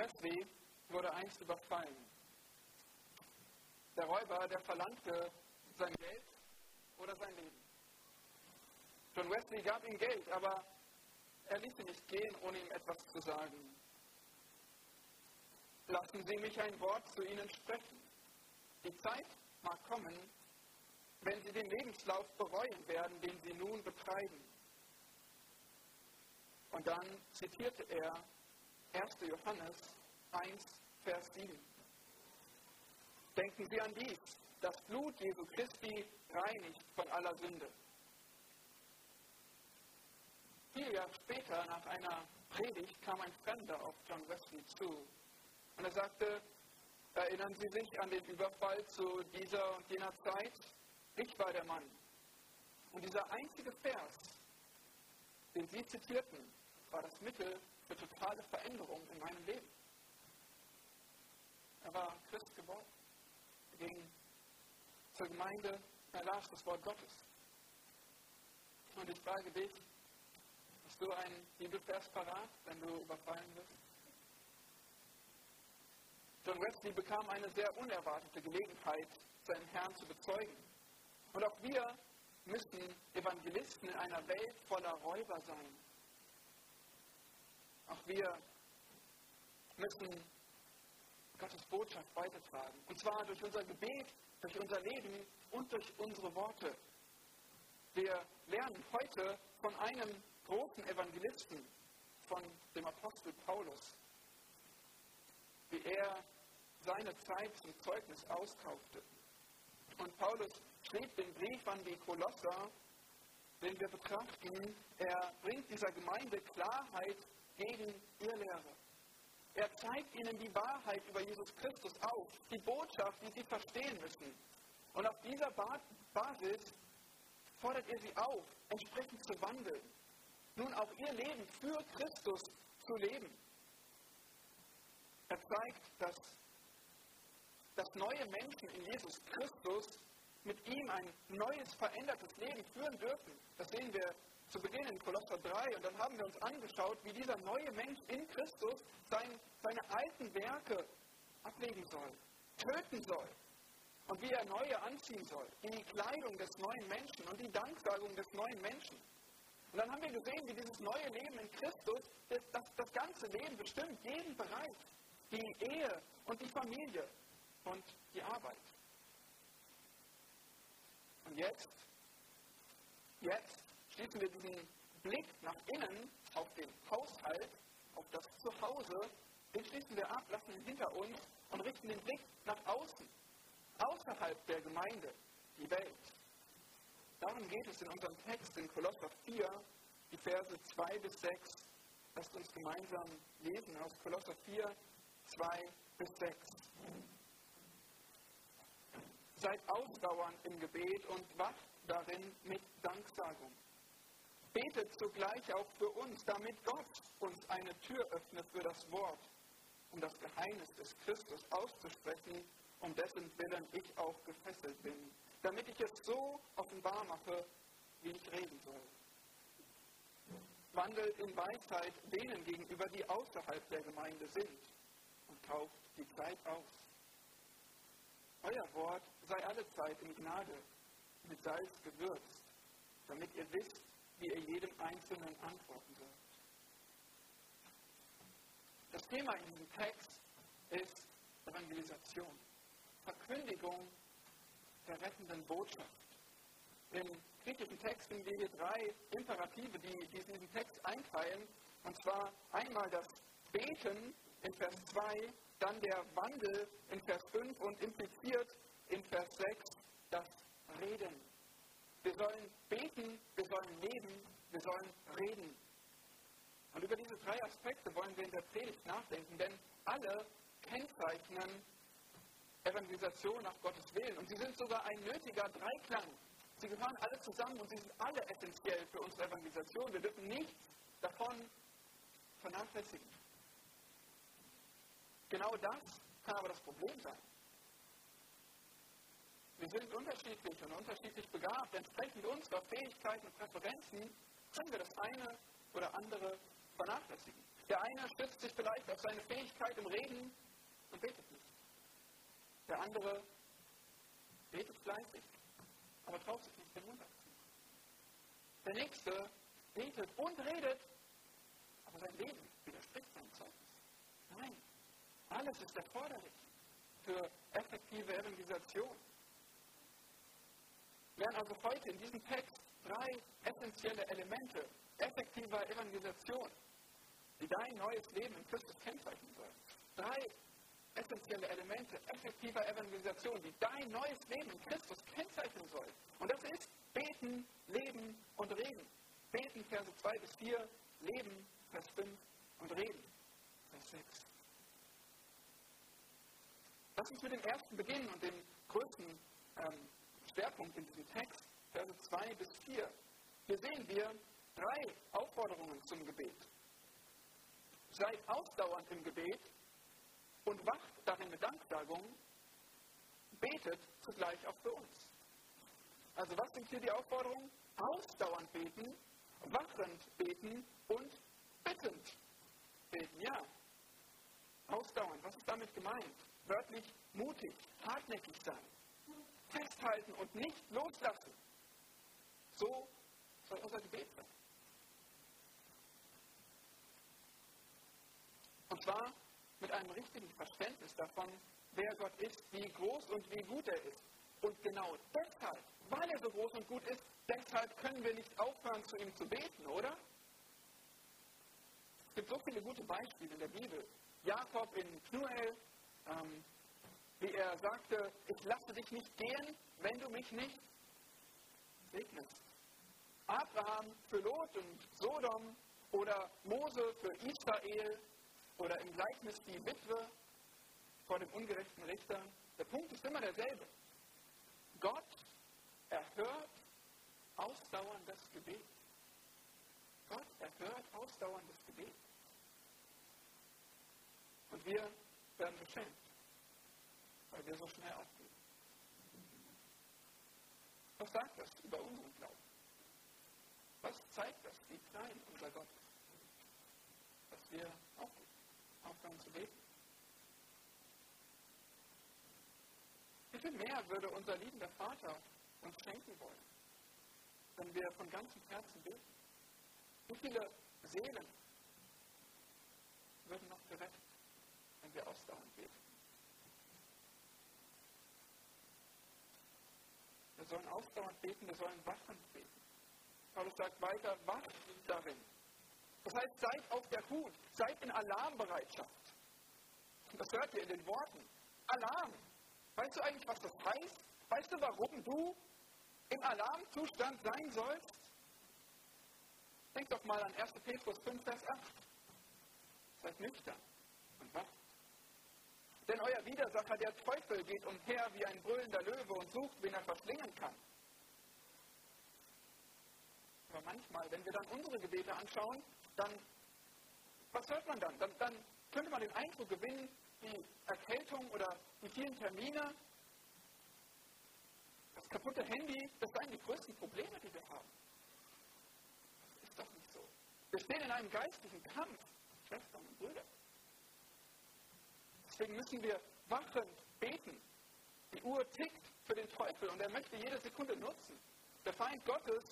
Wesley wurde einst überfallen. Der Räuber, der verlangte sein Geld oder sein Leben. John Wesley gab ihm Geld, aber er ließ ihn nicht gehen, ohne ihm etwas zu sagen. Lassen Sie mich ein Wort zu Ihnen sprechen. Die Zeit mag kommen, wenn Sie den Lebenslauf bereuen werden, den Sie nun betreiben. Und dann zitierte er 1. Johannes 1, Vers 7. Denken Sie an dies, das Blut Jesu Christi reinigt von aller Sünde. Vier Jahre später, nach einer Predigt, kam ein Fremder auf John Wesley zu und er sagte, erinnern Sie sich an den Überfall zu dieser und jener Zeit? Ich war der Mann. Und dieser einzige Vers, den Sie zitierten, war das Mittel für totale Veränderung in meinem Leben. Er war Christ geworden. Er ging zur Gemeinde, er las das Wort Gottes. Und ich frage dich, hast du einen Bibelvers parat, wenn du überfallen wirst? John Wesley bekam eine sehr unerwartete Gelegenheit, seinen Herrn zu bezeugen. Und auch wir müssen Evangelisten in einer Welt voller Räuber sein. Auch wir müssen Gottes Botschaft weitertragen. Und zwar durch unser Gebet, durch unser Leben und durch unsere Worte. Wir lernen heute von einem großen Evangelisten, von dem Apostel Paulus, wie er seine Zeit zum Zeugnis auskaufte. Und Paulus schrieb den Brief an die Kolosser, den wir betrachten. Er bringt dieser Gemeinde Klarheit gegen ihr Lehre. Er zeigt ihnen die Wahrheit über Jesus Christus auf, die Botschaft, die sie verstehen müssen. Und auf dieser Basis fordert er sie auf, entsprechend zu wandeln. Nun auch ihr Leben für Christus zu leben. Er zeigt, dass, dass neue Menschen in Jesus Christus mit ihm ein neues, verändertes Leben führen dürfen. Das sehen wir zu Beginn in Kolosser 3 und dann haben wir uns angeschaut, wie dieser neue Mensch in Christus sein, seine alten Werke ablegen soll, töten soll und wie er neue anziehen soll. Die Kleidung des neuen Menschen und die Danksagung des neuen Menschen. Und dann haben wir gesehen, wie dieses neue Leben in Christus das, das, das ganze Leben bestimmt, jeden Bereich. Die Ehe und die Familie und die Arbeit. Und jetzt, jetzt schließen wir diesen Blick nach innen auf den Haushalt, auf das Zuhause, den schließen wir ab, lassen ihn hinter uns und richten den Blick nach außen, außerhalb der Gemeinde, die Welt. Darum geht es in unserem Text in Kolosser 4, die Verse 2 bis 6. Lasst uns gemeinsam lesen aus Kolosser 4, 2 bis 6. Seid ausdauernd im Gebet und wacht darin mit Danksagung. Betet zugleich auch für uns, damit Gott uns eine Tür öffnet für das Wort, um das Geheimnis des Christus auszusprechen, um dessen Willen ich auch gefesselt bin, damit ich es so offenbar mache, wie ich reden soll. Wandelt in Weisheit denen gegenüber, die außerhalb der Gemeinde sind und kauft die Zeit aus. Euer Wort sei alle Zeit in Gnade, mit Salz gewürzt, damit ihr wisst, wie ihr jedem Einzelnen antworten sollt. Das Thema in diesem Text ist Evangelisation, Verkündigung der rettenden Botschaft. Im griechischen Text finden wir drei Imperative, die, die diesen Text einteilen. Und zwar einmal das Beten in Vers 2, dann der Wandel in Vers 5 und impliziert in Vers 6 das Reden. Wir sollen beten, wir sollen leben, wir sollen reden. Und über diese drei Aspekte wollen wir in der Predigt nachdenken, denn alle kennzeichnen Evangelisation nach Gottes Willen. Und sie sind sogar ein nötiger Dreiklang. Sie gehören alle zusammen und sie sind alle essentiell für unsere Evangelisation. Wir dürfen nichts davon vernachlässigen. Genau das kann aber das Problem sein. Wir sind unterschiedlich und unterschiedlich begabt. Entsprechend unserer Fähigkeiten und Präferenzen können wir das eine oder andere vernachlässigen. Der eine stützt sich vielleicht auf seine Fähigkeit im Reden und betet nicht. Der andere betet fleißig, aber traut sich nicht den Mund abziehen. Der nächste betet und redet, aber sein Leben widerspricht seinem Zeugnis. Nein, alles ist erforderlich für effektive Evangelisation. Lernen also heute in diesem Text drei essentielle Elemente effektiver Evangelisation, die dein neues Leben in Christus kennzeichnen sollen. Drei essentielle Elemente effektiver Evangelisation, die dein neues Leben in Christus kennzeichnen sollen. Und das ist Beten, Leben und Reden. Beten, Verse 2 bis 4, Leben, Vers 5 und Reden, Vers 6. Lass uns mit dem ersten beginnen und dem größten ähm, Schwerpunkt in diesem Text, Verse 2 bis 4. Hier sehen wir drei Aufforderungen zum Gebet. Seid ausdauernd im Gebet und wacht darin mit Danksagung, betet zugleich auch für uns. Also was sind hier die Aufforderungen? Ausdauernd beten, wachend beten und bittend beten. Ja, ausdauernd. Was ist damit gemeint? Wörtlich mutig, hartnäckig sein, festhalten und nicht loslassen. So soll unser Gebet sein. Und zwar mit einem richtigen Verständnis davon, wer Gott ist, wie groß und wie gut er ist. Und genau deshalb, weil er so groß und gut ist, deshalb können wir nicht aufhören, zu ihm zu beten, oder? Es gibt so viele gute Beispiele in der Bibel. Jakob in Pnuel, ähm, wie er sagte, ich nicht gehen, wenn du mich nicht segnest. Abraham für Lot und Sodom oder Mose für Israel oder im Gleichnis die Witwe vor dem ungerechten Richter. Der Punkt ist immer derselbe. Gott erhört ausdauerndes Gebet. Gott erhört ausdauerndes Gebet. Und wir werden beschämt, weil wir so schnell aufgeben. Was sagt das über unseren Glauben? Was zeigt das, wie klein unser Gott ist? Dass wir aufhören zu beten? Wie viel mehr würde unser liebender Vater uns schenken wollen, wenn wir von ganzem Herzen beten? Wie viele Seelen würden noch gerettet, wenn wir ausdauernd beten? Sollen ausdauernd beten, wir sollen wachend beten. Paulus sagt weiter, wacht darin. Das heißt, seid auf der Hut, seid in Alarmbereitschaft. Das hört ihr in den Worten. Alarm. Weißt du eigentlich, was das heißt? Weißt du, warum du im Alarmzustand sein sollst? Denk doch mal an 1. Petrus 5, Vers 8. Seid nüchtern und wacht. Denn euer Widersacher, der Teufel, geht umher wie ein brüllender Löwe und sucht, wen er verschlingen kann. Aber manchmal, wenn wir dann unsere Gebete anschauen, dann, was hört man dann? dann? Dann könnte man den Eindruck gewinnen, die Erkältung oder die vielen Termine, das kaputte Handy, das seien die größten Probleme, die wir haben. Das ist doch nicht so. Wir stehen in einem geistlichen Kampf, Schwestern und Brüder. Deswegen müssen wir wachend beten. Die Uhr tickt für den Teufel und er möchte jede Sekunde nutzen. Der Feind Gottes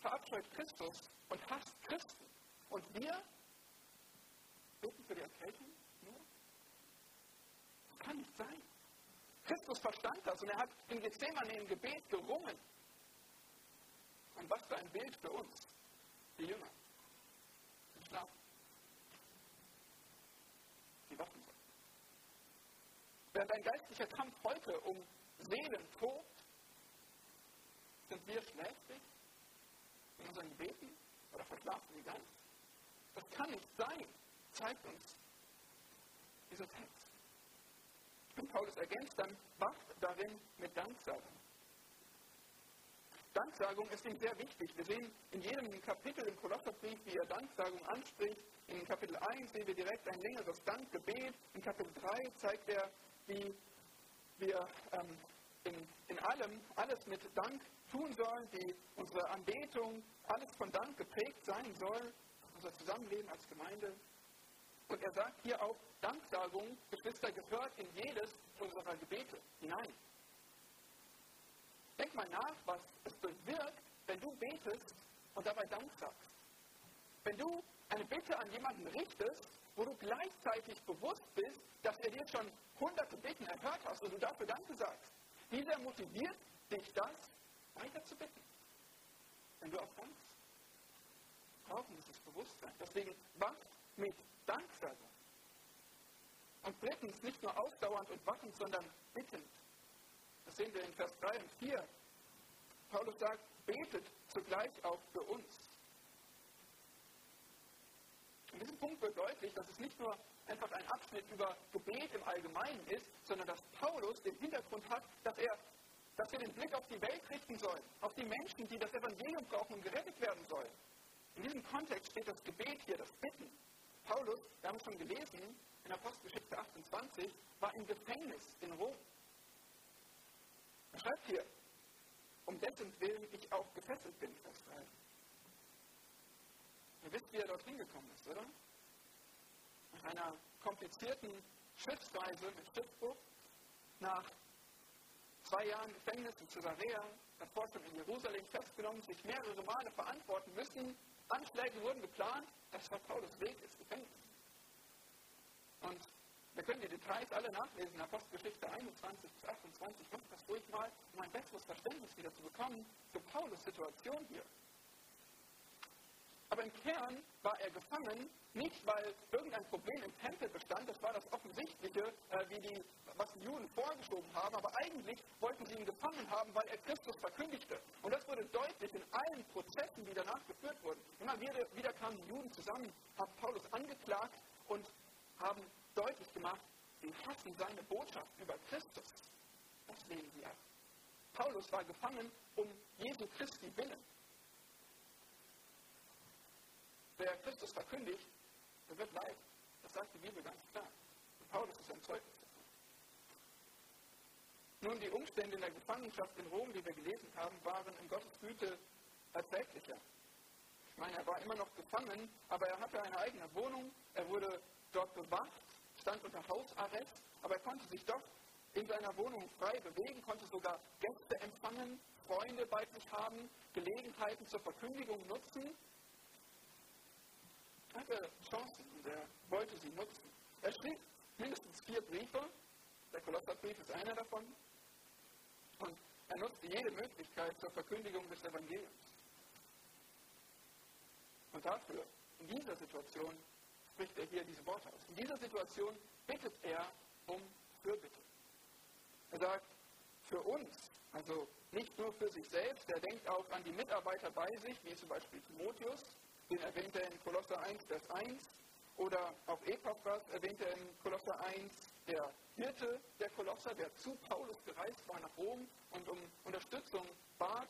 verabscheut Christus und hasst Christen. Und wir beten für die Erkältung nur? Das kann nicht sein. Christus verstand das und er hat in Gethsemane im Gebet gerungen. Und was für ein Bild für uns, die Jünger. Schlafen. Die wachen sind. Während ein geistlicher Kampf heute um Seelen tobt, sind wir schläfrig in unseren Gebeten oder verschlafen sie ganz? Das kann nicht sein, zeigt uns dieser Text. Und Paulus ergänzt dann, wacht darin mit Danksagung. Danksagung ist ihm sehr wichtig. Wir sehen in jedem Kapitel im Kolosserbrief, wie er Danksagung anspricht. In Kapitel 1 sehen wir direkt ein längeres Dankgebet. In Kapitel 3 zeigt er, wie wir ähm, in, in allem alles mit Dank tun sollen, wie unsere Anbetung alles von Dank geprägt sein soll unser Zusammenleben als Gemeinde. Und er sagt hier auch, Danksagung, Geschwister, gehört in jedes unserer Gebete hinein. Denk mal nach, was es bewirkt, wenn du betest und dabei Dank sagst. Wenn du eine Bitte an jemanden richtest, wo du gleichzeitig bewusst bist, dass er dir schon hunderte Bitten erhört hast und du dafür Danke sagst. Wie sehr motiviert dich das, weiter zu bitten, wenn du auch dankst? Brauchen dieses Bewusstsein. Deswegen wacht mit Danksagung. Und drittens, nicht nur ausdauernd und wachend, sondern bittend. Das sehen wir in Vers 3 und 4. Paulus sagt, betet zugleich auch für uns. In diesem Punkt wird deutlich, dass es nicht nur einfach ein Abschnitt über Gebet im Allgemeinen ist, sondern dass Paulus den Hintergrund hat, dass er dass wir den Blick auf die Welt richten sollen, auf die Menschen, die das Evangelium brauchen und gerettet werden sollen. In diesem Kontext steht das Gebet hier, das Bitten. Paulus, wir haben es schon gelesen, in Apostelgeschichte 28, war im Gefängnis in Rom. Er schreibt hier, um dessen Willen ich auch gefesselt bin, 3. Ihr wisst, wie er dort hingekommen ist, oder? Nach einer komplizierten Schiffsreise mit Schiffbruch, nach zwei Jahren Gefängnis in Caesarea, davor schon in Jerusalem festgenommen, sich mehrere Male verantworten müssen. Anschläge wurden geplant. Das war Paulus Weg ins Gefängnis. Und wir können die Details alle nachlesen, Apostelgeschichte 21 bis 28. Macht das ruhig mal, um ein besseres Verständnis wieder zu bekommen für Paulus Situation hier. Aber im Kern war er gefangen, nicht weil irgendein Problem im Tempel bestand, das war das Offensichtliche, äh, wie die, was die Juden vorgeschoben haben, aber eigentlich wollten sie ihn gefangen haben, weil er Christus verkündigte. Und das wurde deutlich in allen Prozessen, die danach geführt wurden. Immer wieder, wieder kamen die Juden zusammen, haben Paulus angeklagt und haben deutlich gemacht, sie hassen seine Botschaft über Christus. Das lehnen sie ab. Paulus war gefangen um Jesu Christi willen. Wer Christus verkündigt, der wird leiden. Das sagt die Bibel ganz klar. Und Paulus ist ein Zeugnis. Nun, die Umstände in der Gefangenschaft in Rom, die wir gelesen haben, waren in Gottes Güte erträglicher. Ich meine, er war immer noch gefangen, aber er hatte eine eigene Wohnung, er wurde dort bewacht, stand unter Hausarrest, aber er konnte sich doch in seiner Wohnung frei bewegen, konnte sogar Gäste empfangen, Freunde bei sich haben, Gelegenheiten zur Verkündigung nutzen hatte Chancen und er wollte sie nutzen. Er schrieb mindestens vier Briefe, der Kolosserbrief ist einer davon, und er nutzte jede Möglichkeit zur Verkündigung des Evangeliums. Und dafür, in dieser Situation, spricht er hier diese Worte aus. In dieser Situation bittet er um Fürbitte. Er sagt, für uns, also nicht nur für sich selbst, er denkt auch an die Mitarbeiter bei sich, wie zum Beispiel Timotheus, den erwähnt er in Kolosser 1, Vers 1. Oder auch Epaphras erwähnt er in Kolosser 1, der Hirte der Kolosser, der zu Paulus gereist war nach Rom und um Unterstützung bat.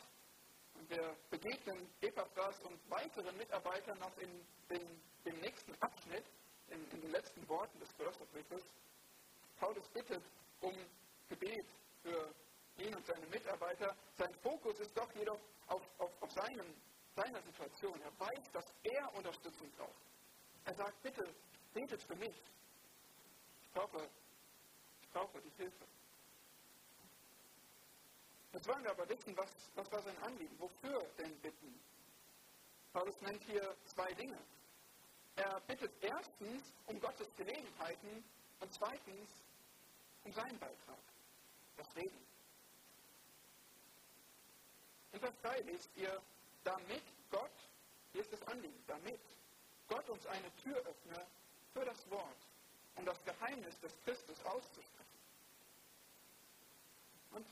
Und wir begegnen Epaphras und weiteren Mitarbeitern noch in, in dem nächsten Abschnitt, in, in den letzten Worten des Kolosserbriefes. Paulus bittet um Gebet für ihn und seine Mitarbeiter. Sein Fokus ist doch jedoch auf, auf, auf seinem seiner Situation. Er weiß, dass er Unterstützung braucht. Er sagt, bitte, betet für mich. Ich brauche, ich brauche die Hilfe. Jetzt wollen wir aber wissen, was, was war sein Anliegen? Wofür denn bitten? Paulus nennt hier zwei Dinge. Er bittet erstens um Gottes Gelegenheiten und zweitens um seinen Beitrag, das Reden. In Vers 3 lest ihr, damit Gott, hier ist das Anliegen, damit Gott uns eine Tür öffne für das Wort, um das Geheimnis des Christus auszusprechen. Und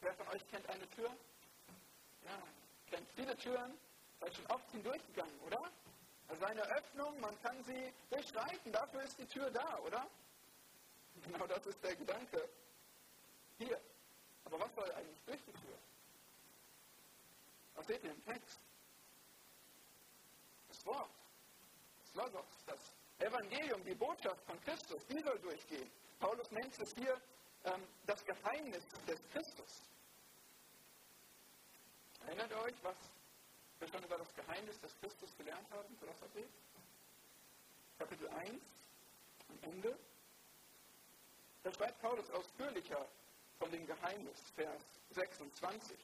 wer von euch kennt eine Tür? Ja, kennt viele Türen, seid schon oft hindurchgegangen, oder? Also eine Öffnung, man kann sie durchschreiten, dafür ist die Tür da, oder? Genau das ist der Gedanke. Hier. Aber was soll eigentlich durch die Tür? Was seht ihr im Text? Das Wort, das Logos, das Evangelium, die Botschaft von Christus, die soll durchgehen. Paulus nennt es hier ähm, das Geheimnis des Christus. Erinnert ihr euch, was wir schon über das Geheimnis des Christus gelernt haben? Kapitel 1, am Ende, da schreibt Paulus ausführlicher von dem Geheimnis, Vers 26.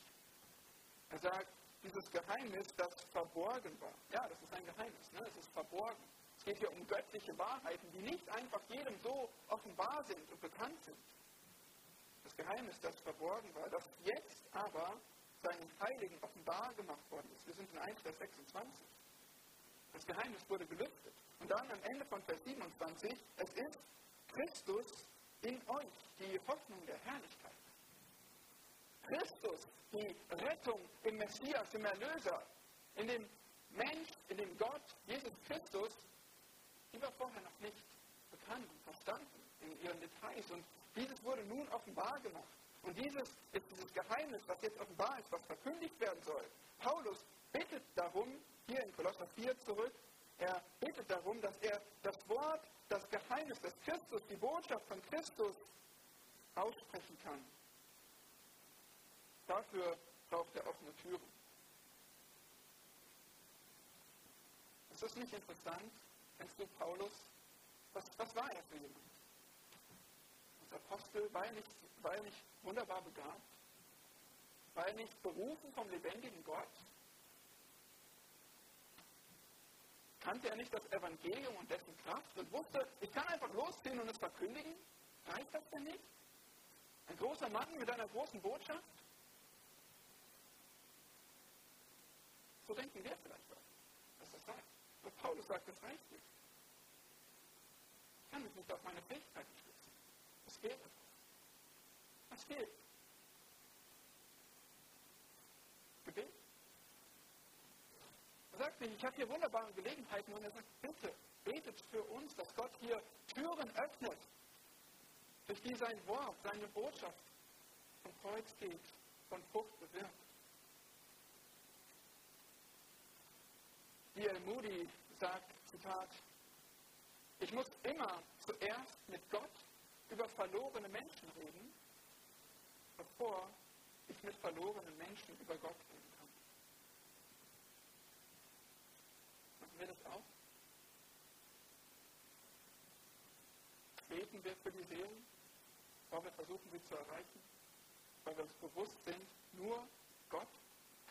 Er sagt, dieses Geheimnis, das verborgen war. Ja, das ist ein Geheimnis, ne? es ist verborgen. Es geht hier um göttliche Wahrheiten, die nicht einfach jedem so offenbar sind und bekannt sind. Das Geheimnis, das verborgen war, das jetzt aber seinen Heiligen offenbar gemacht worden ist. Wir sind in 1, Vers 26. Das Geheimnis wurde gelüftet. Und dann am Ende von Vers 27, es ist Christus in euch, die Hoffnung der Herrlichkeit. Christus, die Rettung im Messias, im Erlöser, in dem Mensch, in dem Gott, Jesus Christus, die war vorher noch nicht bekannt und verstanden in ihren Details. Und dieses wurde nun offenbar gemacht. Und dieses ist dieses Geheimnis, was jetzt offenbar ist, was verkündigt werden soll. Paulus bittet darum, hier in Kolosser 4 zurück, er bittet darum, dass er das Wort, das Geheimnis des Christus, die Botschaft von Christus aussprechen kann. Dafür braucht er offene Türen. Ist das nicht interessant? Kennst du Paulus? Was, was war er für jemand? Als Apostel war er, nicht, war er nicht wunderbar begabt? War er nicht berufen vom lebendigen Gott? Kannte er nicht das Evangelium und dessen Kraft und wusste, ich kann einfach losziehen und es verkündigen? Reicht das denn nicht? Ein großer Mann mit einer großen Botschaft? So denken wir vielleicht auch, dass das reicht. Aber Paulus sagt, das reicht nicht. Ich kann mich nicht auf meine Fähigkeiten stützen. Es etwas. Was fehlt? Gebet. Er sagt nicht, ich habe hier wunderbare Gelegenheiten und er sagt, bitte, betet für uns, dass Gott hier Türen öffnet, durch die sein Wort, seine Botschaft vom Kreuz geht, von Frucht bewirkt. D.L. Moody sagt, Zitat, ich muss immer zuerst mit Gott über verlorene Menschen reden, bevor ich mit verlorenen Menschen über Gott reden kann. Machen wir das auch? Beten wir für die Seelen, weil wir versuchen, sie zu erreichen, weil wir uns bewusst sind, nur Gott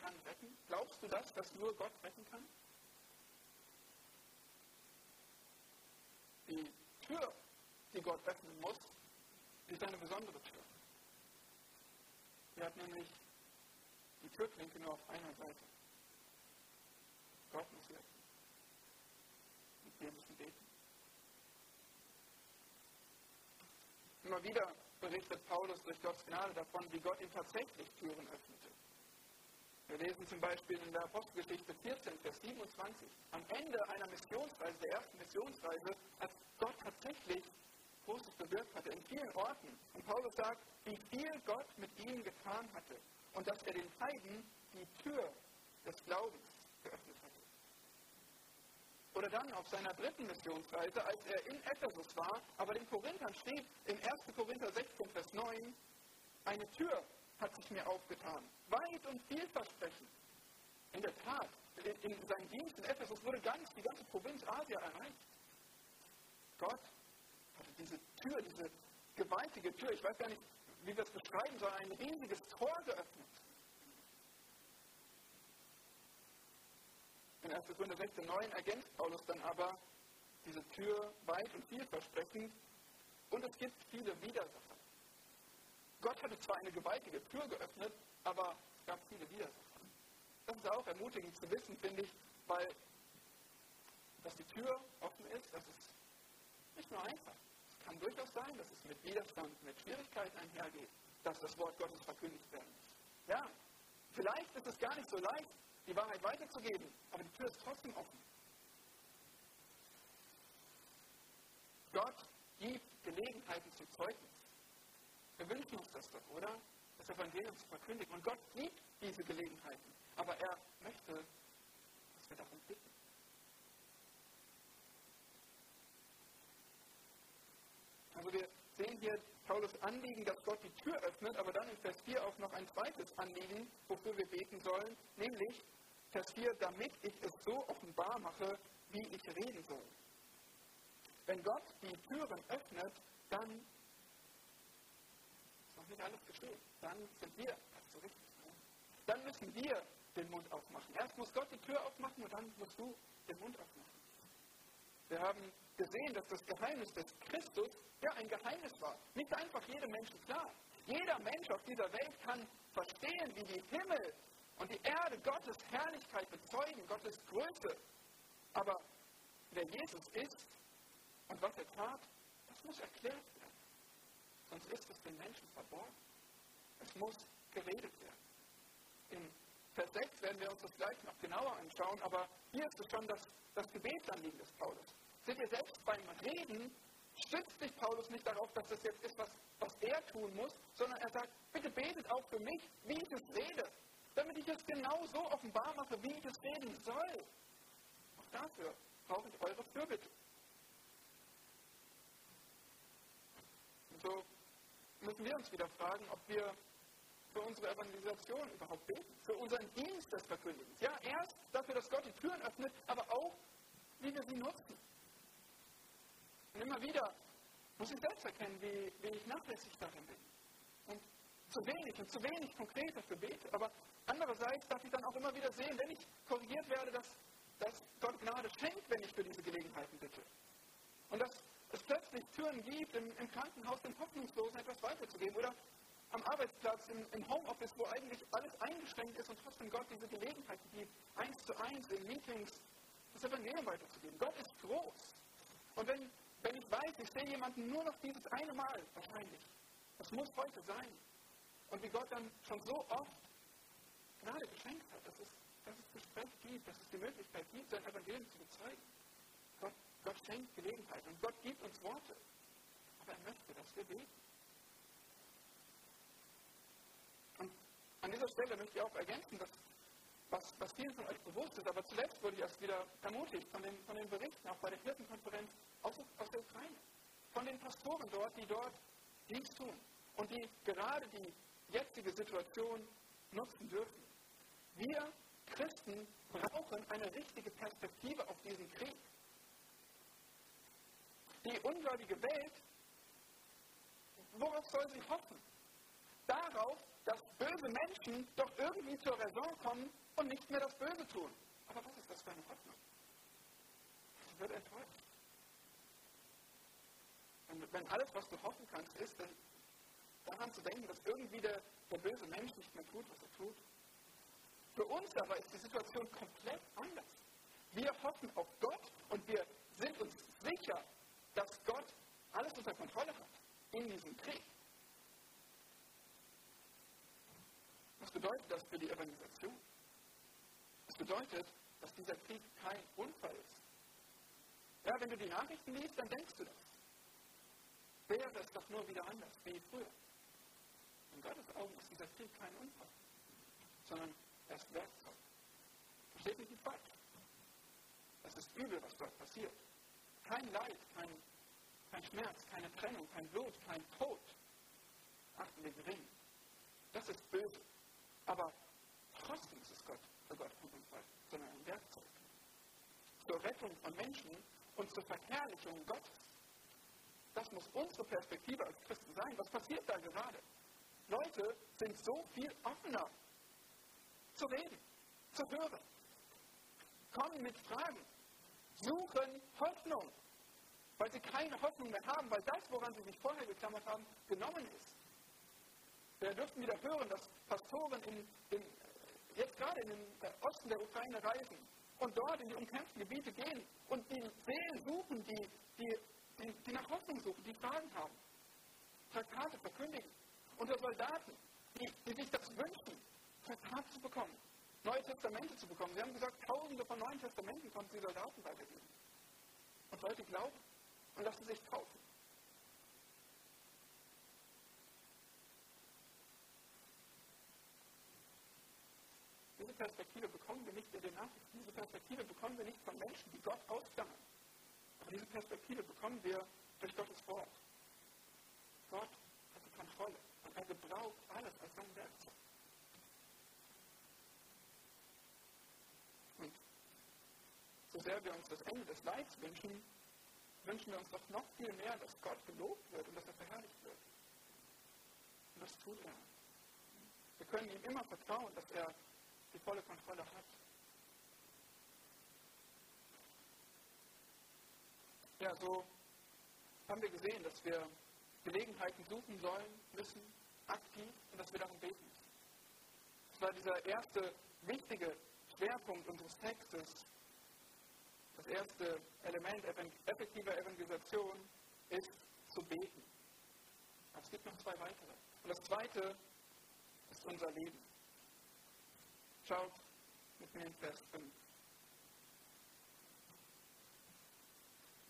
kann retten? Glaubst du das, dass nur Gott retten kann? die Tür, die Gott öffnen muss, ist eine besondere Tür. Sie hat nämlich die Türklinke nur auf einer Seite. Gott muss öffnen. Und wir müssen beten. Immer wieder berichtet Paulus durch Gottes Gnade davon, wie Gott ihm tatsächlich Türen öffnete. Wir lesen zum Beispiel in der Apostelgeschichte 14, Vers 27, am Ende einer Missionsreise, der ersten Missionsreise, als Gott tatsächlich Großes bewirkt hatte, in vielen Orten. Und Paulus sagt, wie viel Gott mit ihnen getan hatte und dass er den Heiden die Tür des Glaubens geöffnet hatte. Oder dann auf seiner dritten Missionsreise, als er in Ephesus war, aber den Korinthern steht in 1. Korinther 16, Vers 9, eine Tür hat sich mir aufgetan. Weit und vielversprechend. In der Tat, in seinem Dienst in Ephesus wurde ganz die ganze Provinz Asia erreicht. Gott hatte diese Tür, diese gewaltige Tür, ich weiß gar nicht, wie wir es beschreiben sollen, ein riesiges Tor geöffnet. In 1. Korinther 16, 9 ergänzt Paulus dann aber diese Tür weit und vielversprechend und es gibt viele Widersacher. Gott hatte zwar eine gewaltige Tür geöffnet, aber es gab viele Widersacher. Das ist auch ermutigend zu wissen, finde ich, weil dass die Tür offen ist, das ist nicht nur einfach. Es kann durchaus sein, dass es mit Widerstand, mit Schwierigkeiten einhergeht, dass das Wort Gottes verkündigt werden muss. Ja, vielleicht ist es gar nicht so leicht, die Wahrheit weiterzugeben, aber die Tür ist trotzdem offen. Gott gibt Gelegenheiten zum Zeugnis. Wir wünschen uns das doch, oder? Das Evangelium zu verkündigen. Und Gott gibt diese Gelegenheiten. Aber er möchte, dass wir darum bitten. Also wir sehen hier Paulus Anliegen, dass Gott die Tür öffnet, aber dann in Vers 4 auch noch ein zweites Anliegen, wofür wir beten sollen, nämlich Vers 4, damit ich es so offenbar mache, wie ich reden soll. wenn Gott die Türen öffnet, dann noch nicht alles geschehen. Dann sind wir, so richtig, ne? dann müssen wir den Mund aufmachen. Erst muss Gott die Tür aufmachen und dann musst du den Mund aufmachen. Wir haben gesehen, dass das Geheimnis des Christus ja ein Geheimnis war. Nicht einfach jedem Menschen klar. Jeder Mensch auf dieser Welt kann verstehen, wie die Himmel und die Erde Gottes Herrlichkeit bezeugen, Gottes Größe. Aber wer Jesus ist und was er tat, das muss erklärt werden. Sonst ist es den Menschen verborgen. Es muss geredet werden. In Vers 6 werden wir uns das gleich noch genauer anschauen, aber hier ist es schon das, das Gebetsanliegen des Paulus. Seht ihr, selbst beim Reden stützt sich Paulus nicht darauf, dass das jetzt ist, was, was er tun muss, sondern er sagt, bitte betet auch für mich, wie ich es rede, damit ich es genau so offenbar mache, wie ich es reden soll. Auch dafür brauche ich eure Fürbitte. Und so müssen wir uns wieder fragen, ob wir für unsere Evangelisation überhaupt beten, für unseren Dienst des Verkündigens. Ja, erst dafür, dass Gott die Türen öffnet, aber auch, wie wir sie nutzen. Und immer wieder muss ich selbst erkennen, wie, wie ich nachlässig darin bin. Und zu wenig und zu wenig konkret dafür bete. Aber andererseits darf ich dann auch immer wieder sehen, wenn ich korrigiert werde, dass, dass Gott Gnade schenkt, wenn ich für diese Gelegenheiten bitte. Und dass es plötzlich Türen gibt, im, im Krankenhaus den Hoffnungslosen etwas weiterzugeben. Oder am Arbeitsplatz, im, im Homeoffice, wo eigentlich alles eingeschränkt ist und trotzdem Gott diese Gelegenheiten gibt, eins zu eins in Meetings das Evangelium weiterzugeben. Gott ist groß. Und wenn wenn ich weiß, ich sehe jemanden nur noch dieses eine Mal, wahrscheinlich. Das muss heute sein. Und wie Gott dann schon so oft Gnade geschenkt hat, dass es, dass es Gespräch gibt, dass es die Möglichkeit gibt, sein Evangelium zu bezeugen. Gott, Gott schenkt Gelegenheit und Gott gibt uns Worte. Aber er möchte, dass wir beten. Und an dieser Stelle möchte ich auch ergänzen, dass was, was vielen von euch bewusst ist, aber zuletzt wurde ich erst wieder ermutigt von den, von den Berichten, auch bei der Kirchenkonferenz aus, aus der Ukraine, von den Pastoren dort, die dort Dienst tun und die gerade die jetzige Situation nutzen dürfen. Wir Christen brauchen eine richtige Perspektive auf diesen Krieg. Die ungläubige Welt, worauf soll sie hoffen? Darauf, dass böse Menschen doch irgendwie zur Raison kommen und nicht mehr das Böse tun. Aber was ist das für eine Hoffnung? Sie wird enttäuscht. Und wenn alles, was du hoffen kannst, ist, dann daran zu denken, dass irgendwie der, der böse Mensch nicht mehr tut, was er tut. Für uns aber ist die Situation komplett anders. Wir hoffen auf Gott und wir sind uns sicher, dass Gott alles unter Kontrolle hat in diesem Krieg. Was bedeutet das für die Evangelisation? Das bedeutet, dass dieser Krieg kein Unfall ist. Ja, wenn du die Nachrichten liest, dann denkst du das. Wäre es doch nur wieder anders, wie früher. In Gottes Augen ist dieser Krieg kein Unfall, sondern er ist Werkzeug. Versteht mich nicht falsch. Es ist übel, was dort passiert. Kein Leid, kein, kein Schmerz, keine Trennung, kein Blut, kein Tod. Achten wir gering. Das ist böse. Aber trotzdem ist es Gott, für Gott kein Unfall, sondern ein Werkzeug. Zur Rettung von Menschen und zur Verherrlichung Gottes. Das muss unsere Perspektive als Christen sein. Was passiert da gerade? Leute sind so viel offener zu reden, zu hören, kommen mit Fragen, suchen Hoffnung, weil sie keine Hoffnung mehr haben, weil das, woran sie sich vorher geklammert haben, genommen ist. Wir dürften wieder hören, dass Pastoren in, in, jetzt gerade in den Osten der Ukraine reisen und dort in die umkämpften Gebiete gehen und die Seelen suchen, die, die, die, die nach Hoffnung suchen, die Fragen haben. Traktate verkündigen. Unter Soldaten, die, die sich das wünschen, Traktate zu bekommen, Neue Testamente zu bekommen. Sie haben gesagt, tausende von Neuen Testamenten konnten sie Soldaten weitergeben. Und Leute glauben und lassen sich taufen. Diese Perspektive bekommen wir nicht in den Nachrichten. Diese Perspektive bekommen wir nicht von Menschen, die Gott ausklammern. Aber diese Perspektive bekommen wir durch Gottes Wort. Gott hat die Kontrolle und er gebraucht alles als sein Werkzeug. Und so sehr wir uns das Ende des Leids wünschen, wünschen wir uns doch noch viel mehr, dass Gott gelobt wird und dass er verherrlicht wird. Und das tut er. Wir können ihm immer vertrauen, dass er die volle Kontrolle hat. Ja, so haben wir gesehen, dass wir Gelegenheiten suchen sollen, müssen, aktiv und dass wir darum beten müssen. Das war dieser erste wichtige Schwerpunkt unseres Textes. Das erste Element effektiver Evangelisation ist zu beten. Aber es gibt noch zwei weitere. Und das zweite ist unser Leben. Schaut mit mir in Vers 5.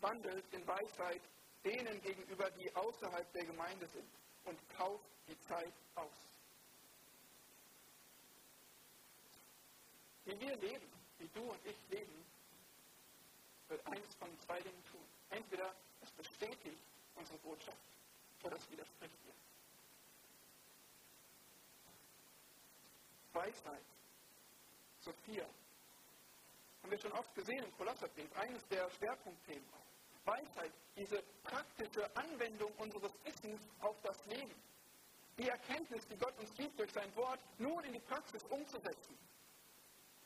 Wandelt in Weisheit denen gegenüber, die außerhalb der Gemeinde sind und kauft die Zeit aus. Wie wir leben, wie du und ich leben, wird eins von zwei Dingen tun. Entweder es bestätigt unsere Botschaft oder es widerspricht ihr. Weisheit, Sophia, haben wir schon oft gesehen im Kolosserbrief, eines der Schwerpunktthemen. Weisheit, diese praktische Anwendung unseres Wissens auf das Leben. Die Erkenntnis, die Gott uns gibt durch sein Wort, nun in die Praxis umzusetzen.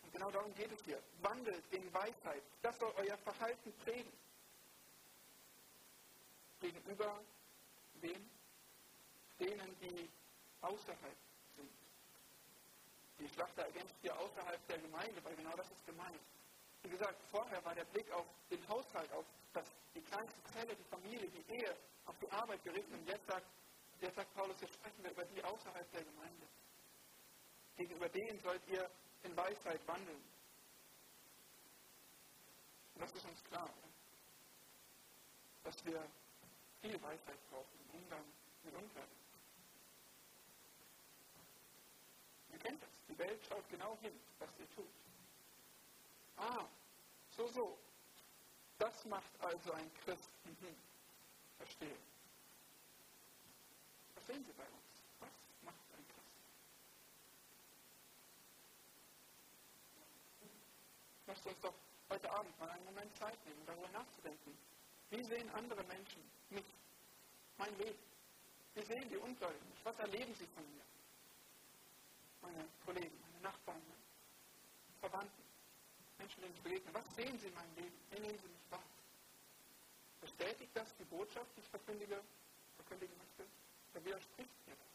Und genau darum geht es hier. Wandelt in Weisheit. Das soll euer Verhalten prägen. Gegenüber wem? Denen, die außerhalb Die Schlachter ergänzt hier außerhalb der Gemeinde, weil genau das ist gemeint. Wie gesagt, vorher war der Blick auf den Haushalt, auf das, die kleinste Zelle, die Familie, die Ehe, auf die Arbeit gerichtet. Und jetzt sagt, jetzt sagt Paulus, jetzt sprechen wir über die außerhalb der Gemeinde. Gegenüber denen sollt ihr in Weisheit wandeln. Und das ist uns klar, dass wir viel Weisheit brauchen im Umgang mit Unglauben. Ihr kennt das. Die Welt schaut genau hin, was ihr tut. Ah, so, so. Das macht also ein Christ. Mhm. Verstehe. Was sehen Sie bei uns? Was macht ein Christ? Lasst uns doch heute Abend mal einen Moment Zeit nehmen, darüber nachzudenken. Wie sehen andere Menschen mich, mein Leben? Wie sehen die Ungläubigen? Was erleben sie von mir? Meine Kollegen, meine Nachbarn, meine Verwandten. Menschen, denen ich begegne, was sehen sie in meinem Leben? Wie nehmen sie mich wahr? Bestätigt das die Botschaft, die ich verkündige, verkündigen möchte? Oder widerspricht mir das?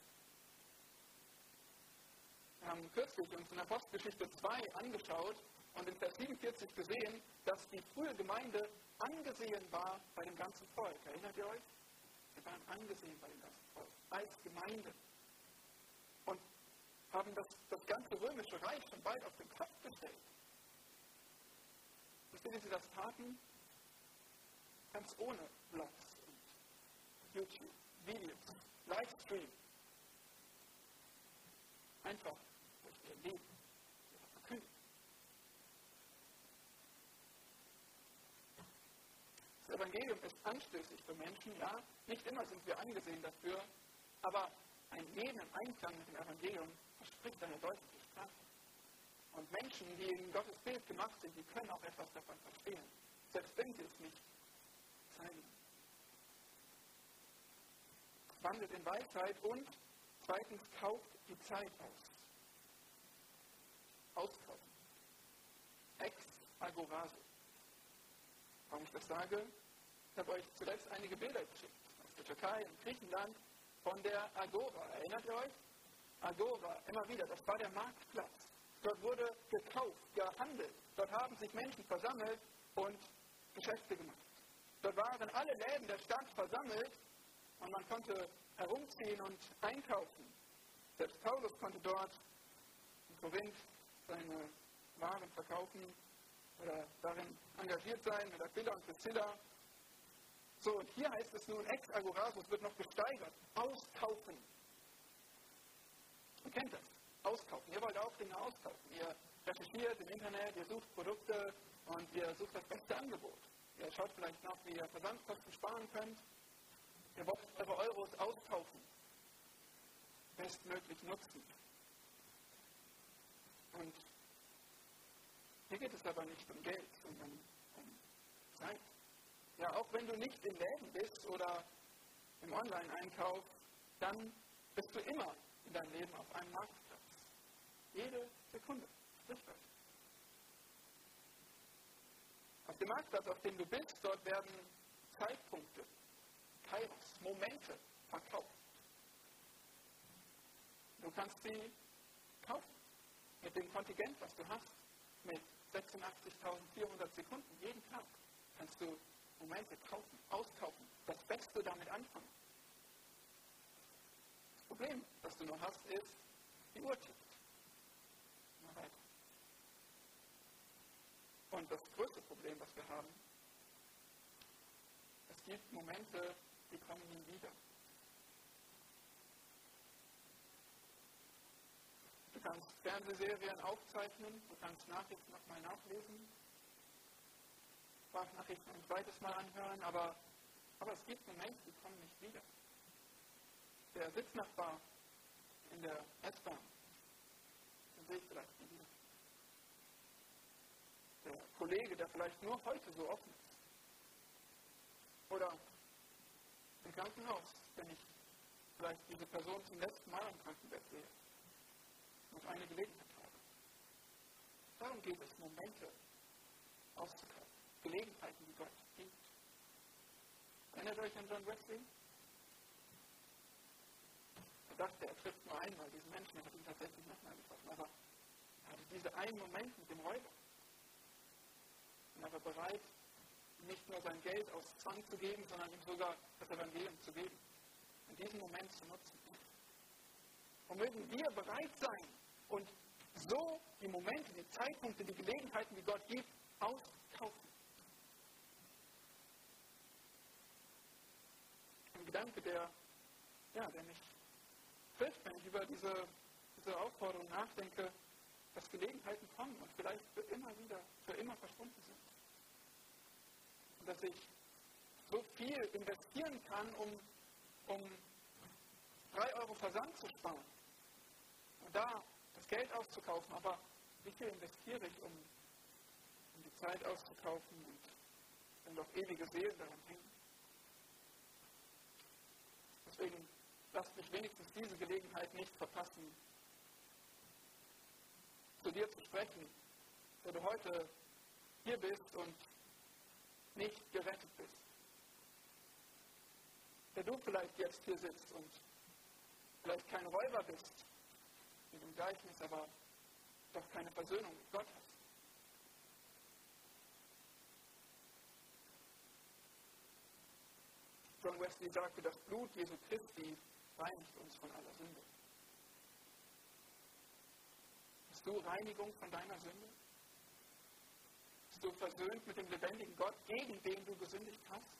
Wir haben kürzlich uns in der Postgeschichte 2 angeschaut und in Vers 47 gesehen, dass die frühe Gemeinde angesehen war bei dem ganzen Volk. Erinnert ihr euch? Sie waren angesehen bei dem ganzen Volk, als Gemeinde. Und haben das, das ganze römische Reich schon bald auf den Kopf gestellt. Ihr, wie sie das taten? Ganz ohne Blogs und YouTube, Videos, Livestream. Einfach durch ihr Leben. Das Evangelium ist anstößig für Menschen, ja. Nicht immer sind wir angesehen dafür, aber ein Leben im Einklang mit dem Evangelium verspricht eine deutliche Sprache. Und Menschen, die in Gottes Bild gemacht sind, die können auch etwas davon verstehen. Selbst wenn sie es nicht zeigen. Wandelt in Weisheit und zweitens kauft die Zeit aus. Auskaufen. Ex agoraso. Warum ich das sage? Ich habe euch zuletzt einige Bilder geschickt. Aus der Türkei und Griechenland von der Agora. Erinnert ihr euch? Agora, immer wieder. Das war der Marktplatz. Dort wurde gekauft, gehandelt. Dort haben sich Menschen versammelt und Geschäfte gemacht. Dort waren alle Läden der Stadt versammelt und man konnte herumziehen und einkaufen. Selbst Paulus konnte dort in Korinth seine Waren verkaufen oder darin engagiert sein mit Aquila und Priscilla. So, und hier heißt es nun, ex agorasus wird noch gesteigert, auskaufen. Ihr kennt das auskaufen. Ihr wollt auch Dinge auskaufen. Ihr recherchiert im Internet, ihr sucht Produkte und ihr sucht das beste Angebot. Ihr schaut vielleicht noch, wie ihr Versandkosten sparen könnt. Ihr wollt eure Euros auskaufen. Bestmöglich nutzen. Und hier geht es aber nicht um Geld, sondern um Zeit. Ja, auch wenn du nicht im Läden bist oder im Online-Einkauf, dann bist du immer in deinem Leben auf einem Marktplatz. Jede Sekunde. Sprichwörtlich. Auf dem Marktplatz, auf dem du bist, dort werden Zeitpunkte, Kairos, Momente verkauft. Du kannst sie kaufen mit dem Kontingent, was du hast, mit 86.400 Sekunden jeden Tag kannst du Momente kaufen, auskaufen, das Beste damit anfangen. Das Problem, noch hast, ist, die weiter. Und das größte Problem, was wir haben, es gibt Momente, die kommen nie wieder. Du kannst Fernsehserien aufzeichnen, du kannst Nachrichten nochmal nachlesen, Sprachnachrichten ein zweites Mal anhören, aber, aber es gibt Momente, die kommen nicht wieder. Der Sitznachbar in der S-Bahn, den sehe ich vielleicht wieder. Der Kollege, der vielleicht nur heute so offen ist. Oder im Krankenhaus, wenn ich vielleicht diese Person zum letzten Mal im Krankenbett sehe und eine Gelegenheit habe. Darum geht es, Momente auszukaufen. Gelegenheiten, die Gott gibt. Erinnert euch an John Wesley? Dachte, er trifft nur einmal diesen Menschen, er hat ihn tatsächlich nochmal getroffen. Aber er hatte diesen einen Moment mit dem Räuber. Und er war bereit, nicht nur sein Geld aus Zwang zu geben, sondern ihm sogar das Evangelium zu geben. In diesem Moment zu nutzen. Und mögen wir bereit sein und so die Momente, die Zeitpunkte, die Gelegenheiten, die Gott gibt, auskaufen. Gedanke, der, ja, der mich trifft, wenn ich über diese, diese Aufforderung nachdenke, dass Gelegenheiten kommen und vielleicht für immer wieder, für immer verschwunden sind. Und dass ich so viel investieren kann, um, um 3 Euro Versand zu sparen und da das Geld auszukaufen, aber wie viel investiere ich, um, um die Zeit auszukaufen und wenn doch ewige Seelen daran hängen? Deswegen lasst mich wenigstens diese Gelegenheit nicht verpassen, zu dir zu sprechen, der du heute hier bist und nicht gerettet bist. Der du vielleicht jetzt hier sitzt und vielleicht kein Räuber bist, wie dem Gleichnis, aber doch keine Versöhnung mit Gott hast. John Wesley sagte, das Blut Jesu Christi reinigt uns von aller Sünde. Bist du Reinigung von deiner Sünde? Bist du versöhnt mit dem lebendigen Gott, gegen den du gesündigt hast?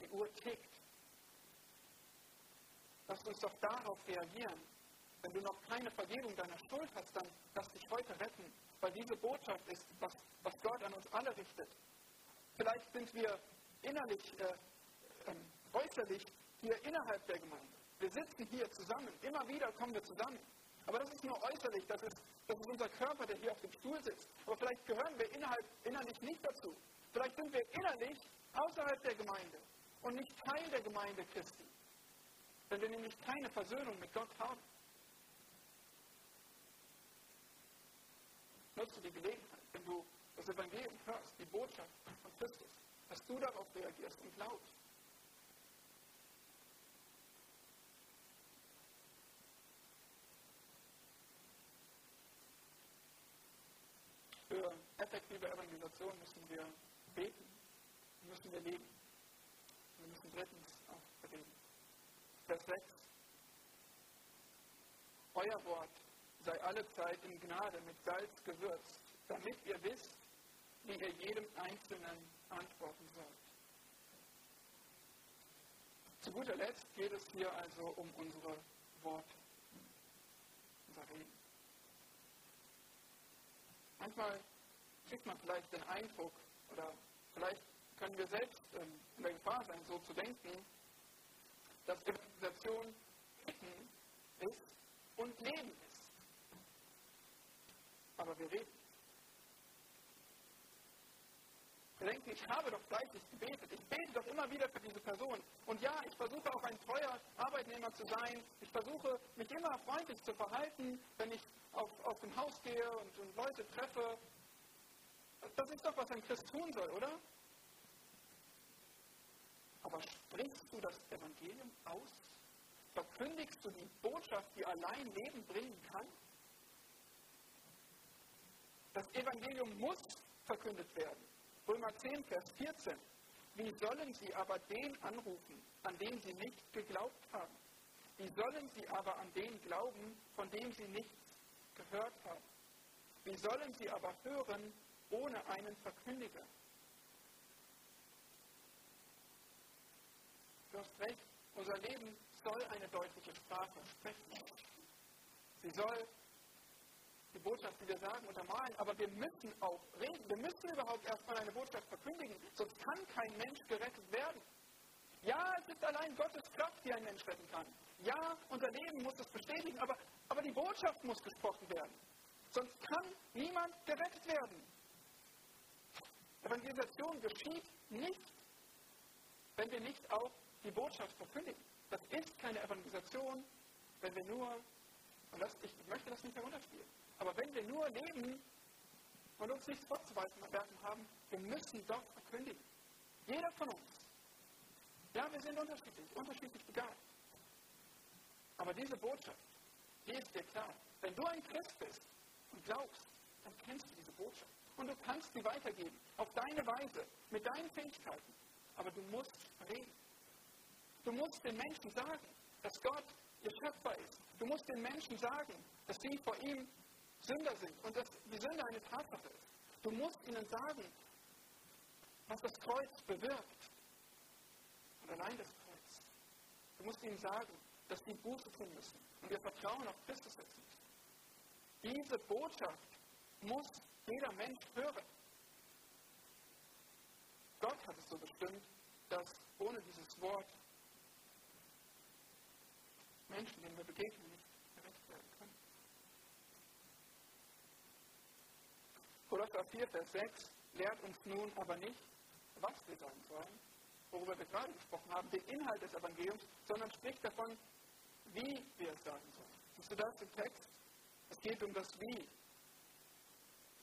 Die Uhr tickt. Lass uns doch darauf reagieren. Wenn du noch keine Vergebung deiner Schuld hast, dann lass dich heute retten, weil diese Botschaft ist, was, was Gott an uns alle richtet. Vielleicht sind wir innerlich äh, ähm, äußerlich hier innerhalb der Gemeinde. Wir sitzen hier zusammen. Immer wieder kommen wir zusammen. Aber das ist nur äußerlich. Das ist, das ist unser Körper, der hier auf dem Stuhl sitzt. Aber vielleicht gehören wir innerhalb, innerlich nicht dazu. Vielleicht sind wir innerlich außerhalb der Gemeinde und nicht Teil der Gemeinde Christi. Wenn wir nämlich keine Versöhnung mit Gott haben. Nutze die Gelegenheit, wenn du das Evangelium hörst, die Botschaft von Christus, dass du darauf reagierst und glaubst. Für Evangelisation müssen wir beten, müssen wir leben. Wir müssen drittens auch reden. Vers 6. Euer Wort sei alle Zeit in Gnade mit Salz gewürzt, damit ihr wisst, wie ihr jedem Einzelnen antworten sollt. Zu guter Letzt geht es hier also um unsere Worte, unser Reden. Manchmal kriegt man vielleicht den Eindruck, oder vielleicht können wir selbst ähm, in der Gefahr sein, so zu denken, dass Evangelisation Bitten ist und Leben ist. Aber wir reden. Da denken, ich habe doch fleißig gebetet. Ich bete doch immer wieder für diese Person. Und ja, ich versuche auch ein treuer Arbeitnehmer zu sein. Ich versuche, mich immer freundlich zu verhalten, wenn ich auf, auf dem Haus gehe und, und Leute treffe. Das ist doch, was ein Christ tun soll, oder? Aber sprichst du das Evangelium aus? Verkündigst du die Botschaft, die allein Leben bringen kann? Das Evangelium muss verkündet werden. Römer 10, Vers 14. Wie sollen sie aber den anrufen, an den sie nicht geglaubt haben? Wie sollen sie aber an den glauben, von dem sie nichts gehört haben? Wie sollen sie aber hören ohne einen Verkündiger? Du hast recht, unser Leben soll eine deutliche Sprache sprechen. Sie soll die Botschaft, die wir sagen, untermalen, aber wir müssen auch reden. Wir müssen überhaupt erstmal eine Botschaft verkündigen, sonst kann kein Mensch gerettet werden. Ja, es ist allein Gottes Kraft, die ein Mensch retten kann. Ja, unser Leben muss es bestätigen, aber, aber die Botschaft muss gesprochen werden. Sonst kann niemand gerettet werden. Evangelisation geschieht nicht, wenn wir nicht auch die Botschaft verkündigen. Das ist keine Evangelisation, wenn wir nur, und das, ich möchte das nicht herunterspielen, aber wenn wir nur leben und uns nichts vorzuweisen haben, wir müssen doch verkündigen. Jeder von uns. Ja, wir sind unterschiedlich, unterschiedlich begabt. Aber diese Botschaft, die ist dir klar. Wenn du ein Christ bist und glaubst, dann kennst du diese Botschaft. Und du kannst sie weitergeben, auf deine Weise, mit deinen Fähigkeiten. Aber du musst reden. Du musst den Menschen sagen, dass Gott ihr Schöpfer ist. Du musst den Menschen sagen, dass sie vor ihm Sünder sind und dass die Sünde eine Tatsache ist. Du musst ihnen sagen, was das Kreuz bewirkt. Und allein das Kreuz. Du musst ihnen sagen, dass sie Buße tun müssen und ihr Vertrauen auf Christus setzen müssen. Diese Botschaft muss jeder Mensch hören. Gott hat es so bestimmt, dass ohne dieses Wort Menschen, denen wir begegnen, nicht gerecht werden können. Kolosser 4, Vers 6 lehrt uns nun aber nicht, was wir sagen sollen, worüber wir gerade gesprochen haben, den Inhalt des Evangeliums, sondern spricht davon, wie wir es sagen sollen. Siehst du das im Text? Es geht um das Wie.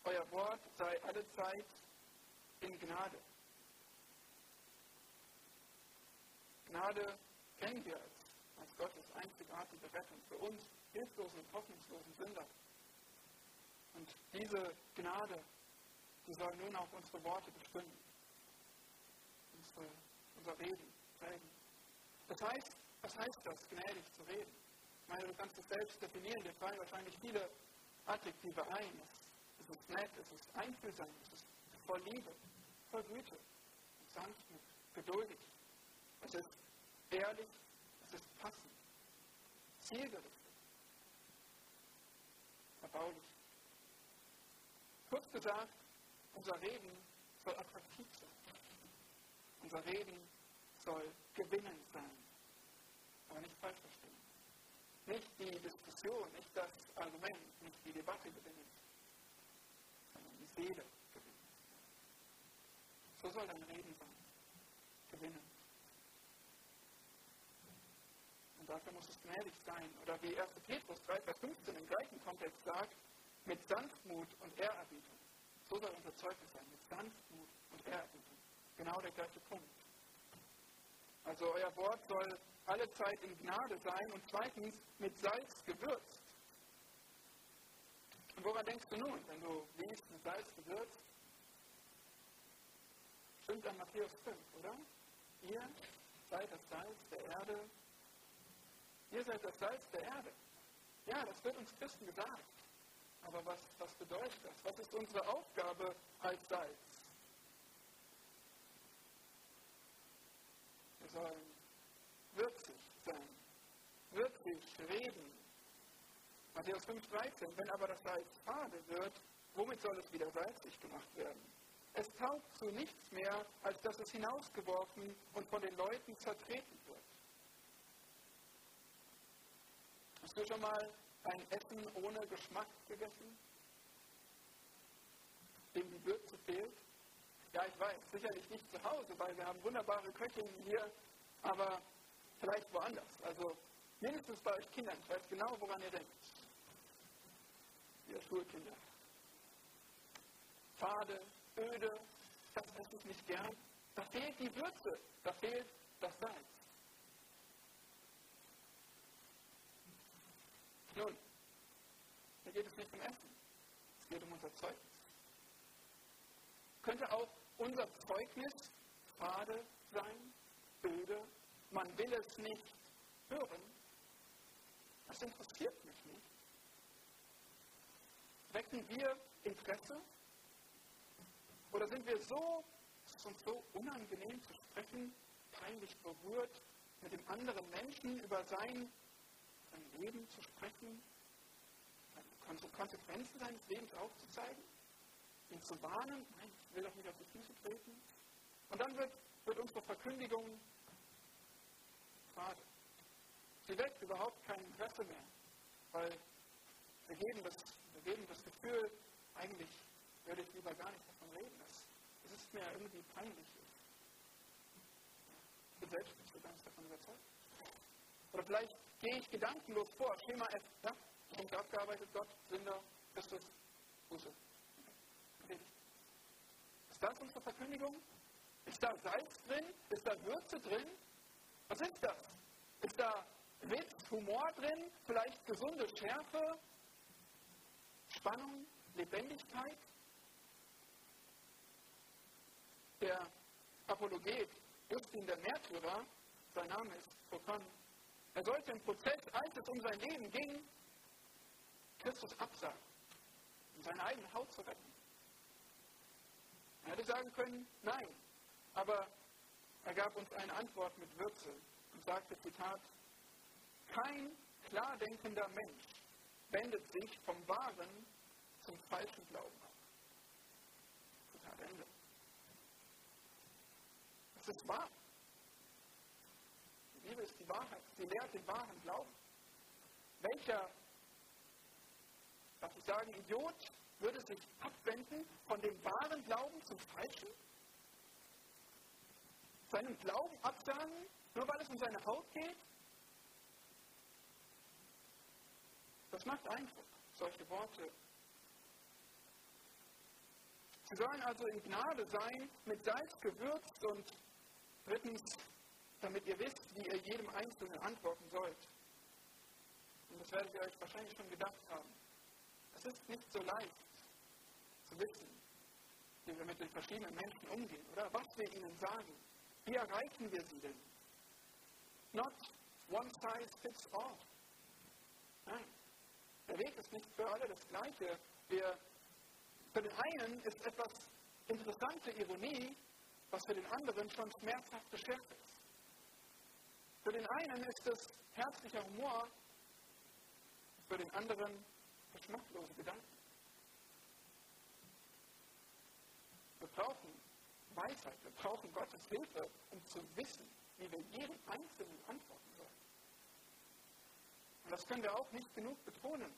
Euer Wort sei alle Zeit in Gnade. Gnade kennen wir als, als Gottes einzigartige Rettung für uns, hilflosen und hoffnungslosen Sünder. Und diese Gnade, die soll nun auch unsere Worte bestimmen, unsere, unser Reden prägen. Das heißt, was heißt das, gnädig zu reden? Ich meine, du kannst es selbst definieren, dir fallen wahrscheinlich viele Adjektive ein. Es ist nett, es ist einfühlsam, es ist voll Liebe, voll Güte, sanftmut, geduldig. Es ist ehrlich, es ist passend, zielgerichtet, erbaulich. Kurz gesagt, unser Reden soll attraktiv sein. Unser Reden soll gewinnend sein. Aber nicht falsch verstehen. Nicht die Diskussion, nicht das Argument, nicht die Debatte gewinnen, sondern die Seele gewinnen. So soll dein Reden sein. Gewinnen. Und dafür muss es gnädig sein. Oder wie 1. Petrus 3, Vers 15 im gleichen Kontext sagt, mit Sanftmut und Ehrerbietung. So soll unser Zeugnis sein, mit Sanftmut und Ehrerbietung. Genau der gleiche Punkt. Also euer Wort soll alle Zeit in Gnade sein und zweitens mit Salz gewürzt. Und woran denkst du nun, wenn du liest mit Salz gewürzt? Stimmt an Matthäus 5, oder? Ihr seid das Salz der Erde. Ihr seid das Salz der Erde. Ja, das wird uns Christen gesagt. Aber was, was bedeutet das? Was ist unsere Aufgabe als Salz? Wir sollen würzig sein, würzig reden. Matthäus 5,13, wenn aber das Salz fade wird, womit soll es wieder salzig gemacht werden? Es taugt zu nichts mehr, als dass es hinausgeworfen und von den Leuten zertreten wird. Hast du schon mal ein Essen ohne Geschmack gegessen? Dem die Würze fehlt? Ja, ich weiß, sicherlich nicht zu Hause, weil wir haben wunderbare Köchinnen hier, aber vielleicht woanders. Also mindestens bei euch Kindern. Ich weiß genau, woran ihr denkt. Ihr Schulkinder. Fade, öde, das esse ich nicht gern. Da fehlt die Würze, da fehlt das Salz. Nun, hier geht es nicht um Essen, es geht um unser Zeugnis. Könnte auch unser Zeugnis fade sein, öde, man will es nicht hören? Das interessiert mich nicht. Wecken wir Interesse? Oder sind wir so, es ist uns so unangenehm zu sprechen, peinlich berührt, mit dem anderen Menschen über sein, sein Leben zu sprechen, Konsequenzen seines Lebens aufzuzeigen, ihn zu warnen, nein, ich will doch nicht auf die Füße treten. Und dann wird, wird unsere Verkündigung fade. Sie weckt überhaupt kein Interesse mehr, weil wir geben das, wir geben das Gefühl, eigentlich würde ich lieber gar nicht davon reden. Es ist mir irgendwie peinlich. Ich bin selbst nicht so ganz davon überzeugt. Oder vielleicht gehe ich gedankenlos vor. Schema F. Ja? Punkt abgearbeitet. Gott, Sünder, Christus, Buße. Ist das unsere Verkündigung? Ist da Salz drin? Ist da Würze drin? Was ist das? Ist da Witz, Humor drin? Vielleicht gesunde Schärfe? Spannung? Lebendigkeit? Der Apologet Justin der Märtyrer, sein Name ist Proton, er sollte im Prozess, als es um sein Leben ging, Christus absagen, um seine eigene Haut zu retten. Er hätte sagen können, nein, aber er gab uns eine Antwort mit Würze und sagte, Zitat, kein klar denkender Mensch wendet sich vom wahren zum falschen Glauben ab. Zitat Ende. Es ist wahr. Die Liebe ist die Wahrheit. Sie lehrt den wahren Glauben. Welcher, darf ich sagen, Idiot würde sich abwenden von dem wahren Glauben zum falschen? Seinen Glauben absagen, nur weil es um seine Haut geht? Das macht Eindruck, solche Worte. Sie sollen also in Gnade sein, mit Salz gewürzt und drittens, damit ihr wisst, wie ihr jedem Einzelnen antworten sollt. Und das werdet ihr euch wahrscheinlich schon gedacht haben. Es ist nicht so leicht zu wissen, wie wir mit den verschiedenen Menschen umgehen oder was wir ihnen sagen. Wie erreichen wir sie denn? Not one size fits all. Nein, der Weg ist nicht für alle das Gleiche. Wir, für den einen ist etwas interessante Ironie, was für den anderen schon schmerzhafte Schärfe ist. Für den einen ist es herzlicher Humor, für den anderen geschmacklose Gedanken. Wir brauchen Weisheit, wir brauchen Gottes Hilfe, um zu wissen, wie wir jedem Einzelnen antworten sollen. Und das können wir auch nicht genug betonen.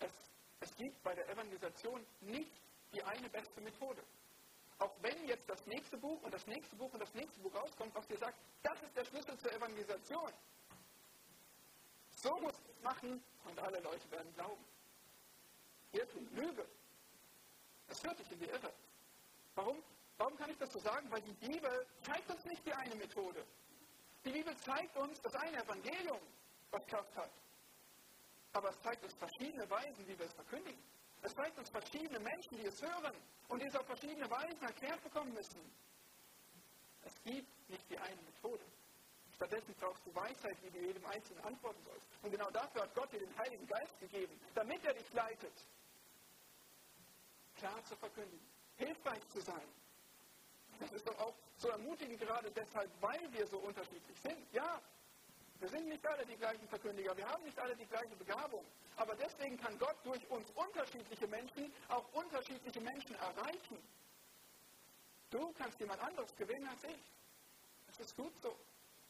Es, es gibt bei der Evangelisation nicht die eine beste Methode. Auch wenn jetzt das nächste Buch und das nächste Buch und das nächste Buch rauskommt, was dir sagt, das ist der Schlüssel zur Evangelisation. So muss es machen und alle Leute werden glauben. Irrtum, Lüge. Es führt dich in die Irre. Warum? Warum kann ich das so sagen? Weil die Bibel zeigt uns nicht die eine Methode. Die Bibel zeigt uns das eine Evangelium, was Kraft hat. Aber es zeigt uns verschiedene Weisen, wie wir es verkündigen. Es zeigt uns verschiedene Menschen, die es hören und die es auf verschiedene Weisen erklärt bekommen müssen. Es gibt nicht die eine Methode. Stattdessen brauchst du Weisheit, wie du jedem Einzelnen antworten sollst. Und genau dafür hat Gott dir den Heiligen Geist gegeben, damit er dich leitet. Klar zu verkündigen, hilfreich zu sein. Das ist doch auch so ermutigend, gerade deshalb, weil wir so unterschiedlich sind. Ja, wir sind nicht alle die gleichen Verkündiger, wir haben nicht alle die gleiche Begabung. Aber deswegen kann Gott durch uns unterschiedliche Menschen auch unterschiedliche Menschen erreichen. Du kannst jemand anderes gewinnen als ich. Das ist gut so.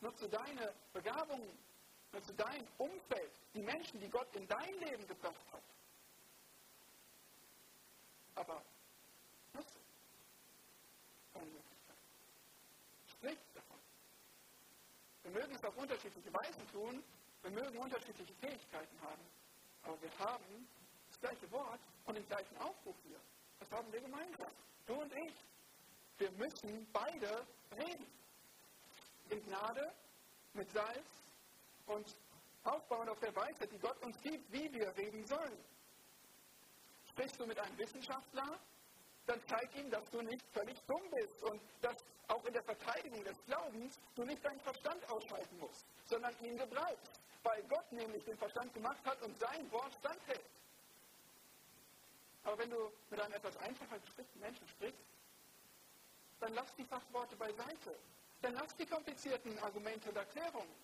Nutze deine Begabungen, nutze dein Umfeld, die Menschen, die Gott in dein Leben gebracht hat. Aber nutze. nichts davon. Wir mögen es auf unterschiedliche Weisen tun, wir mögen unterschiedliche Fähigkeiten haben, aber wir haben das gleiche Wort und den gleichen Aufruf hier. Das haben wir gemeinsam. Du und ich. Wir müssen beide reden. In Gnade, mit Salz und aufbauen auf der Weisheit, die Gott uns gibt, wie wir reden sollen. Sprichst du mit einem Wissenschaftler, dann zeig ihm, dass du nicht völlig dumm bist und dass auch in der Verteidigung des Glaubens du nicht deinen Verstand ausschalten musst, sondern ihn gebrauchst, weil Gott nämlich den Verstand gemacht hat und sein Wort standhält. Aber wenn du mit einem etwas einfacher gestrickten Menschen sprichst, dann lass die Fachworte beiseite. Dann lass die komplizierten Argumente und Erklärungen.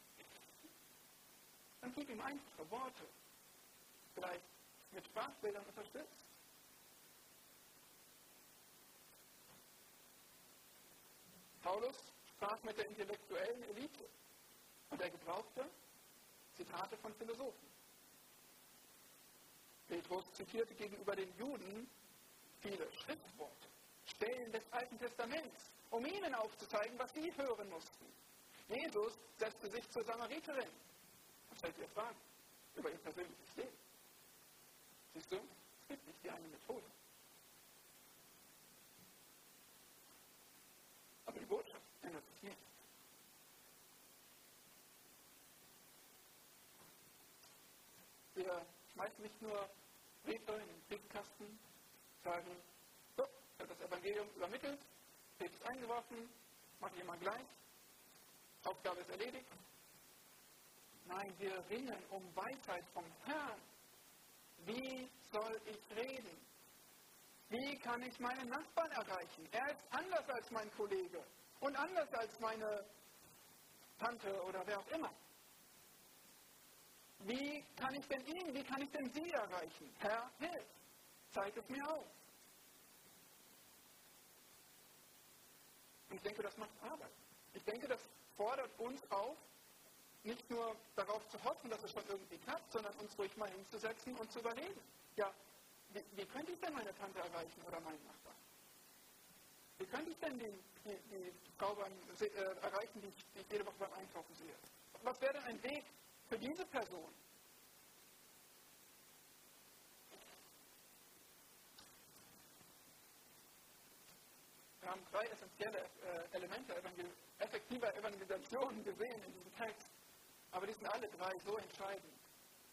Dann gib ihm einfache Worte. Vielleicht mit Sprachbildern unterstützt. Paulus sprach mit der intellektuellen Elite und er gebrauchte Zitate von Philosophen. Petrus zitierte gegenüber den Juden viele Schriftworte, Stellen des Alten Testaments, um ihnen aufzuzeigen, was sie hören mussten. Jesus setzte sich zur Samariterin und stellte ihr Fragen über ihr persönliches Leben. Siehst du, es gibt nicht die eine Methode. Aber die Botschaft ändert sich nicht. Schmeißen nicht nur Briefe in den Briefkasten, sagen, so, ich habe das Evangelium übermittelt, Brief ist eingeworfen, ich immer gleich, Aufgabe ist erledigt. Nein, wir ringen um Weisheit vom Herrn. Wie soll ich reden? Wie kann ich meinen Nachbarn erreichen? Er ist anders als mein Kollege und anders als meine Tante oder wer auch immer. Wie kann ich denn ihn, wie kann ich denn sie erreichen? Herr, hilf, zeig es mir auf. Ich denke, das macht Arbeit. Ich denke, das fordert uns auf, nicht nur darauf zu hoffen, dass es schon irgendwie klappt, sondern uns ruhig mal hinzusetzen und zu überlegen. Ja, wie, wie könnte ich denn meine Tante erreichen oder meinen Nachbarn? Wie könnte ich denn die, die, die Frau beim, äh, erreichen, die ich, die ich jede Woche beim Einkaufen sehe? Was wäre denn ein Weg für diese Person? Wir haben drei essentielle äh, Elemente effektiver Evangelisation gesehen in diesem Text. Aber die sind alle drei so entscheidend.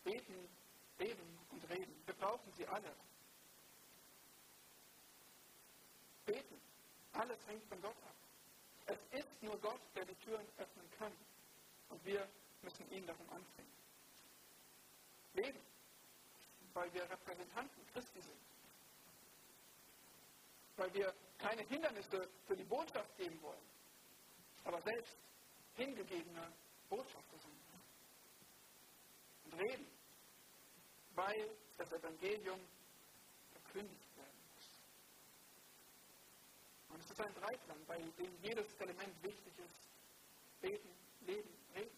Beten, reden und reden. Wir brauchen sie alle. Beten. Alles hängt von Gott ab. Es ist nur Gott, der die Türen öffnen kann. Und wir müssen ihn darum anfangen. Leben, weil wir Repräsentanten Christi sind. Weil wir keine Hindernisse für die Botschaft geben wollen, aber selbst hingegebene Botschafter sind und reden, weil das Evangelium verkündigt werden muss. Und es ist ein Dreiklang, bei dem jedes Element wichtig ist. Beten, leben, reden.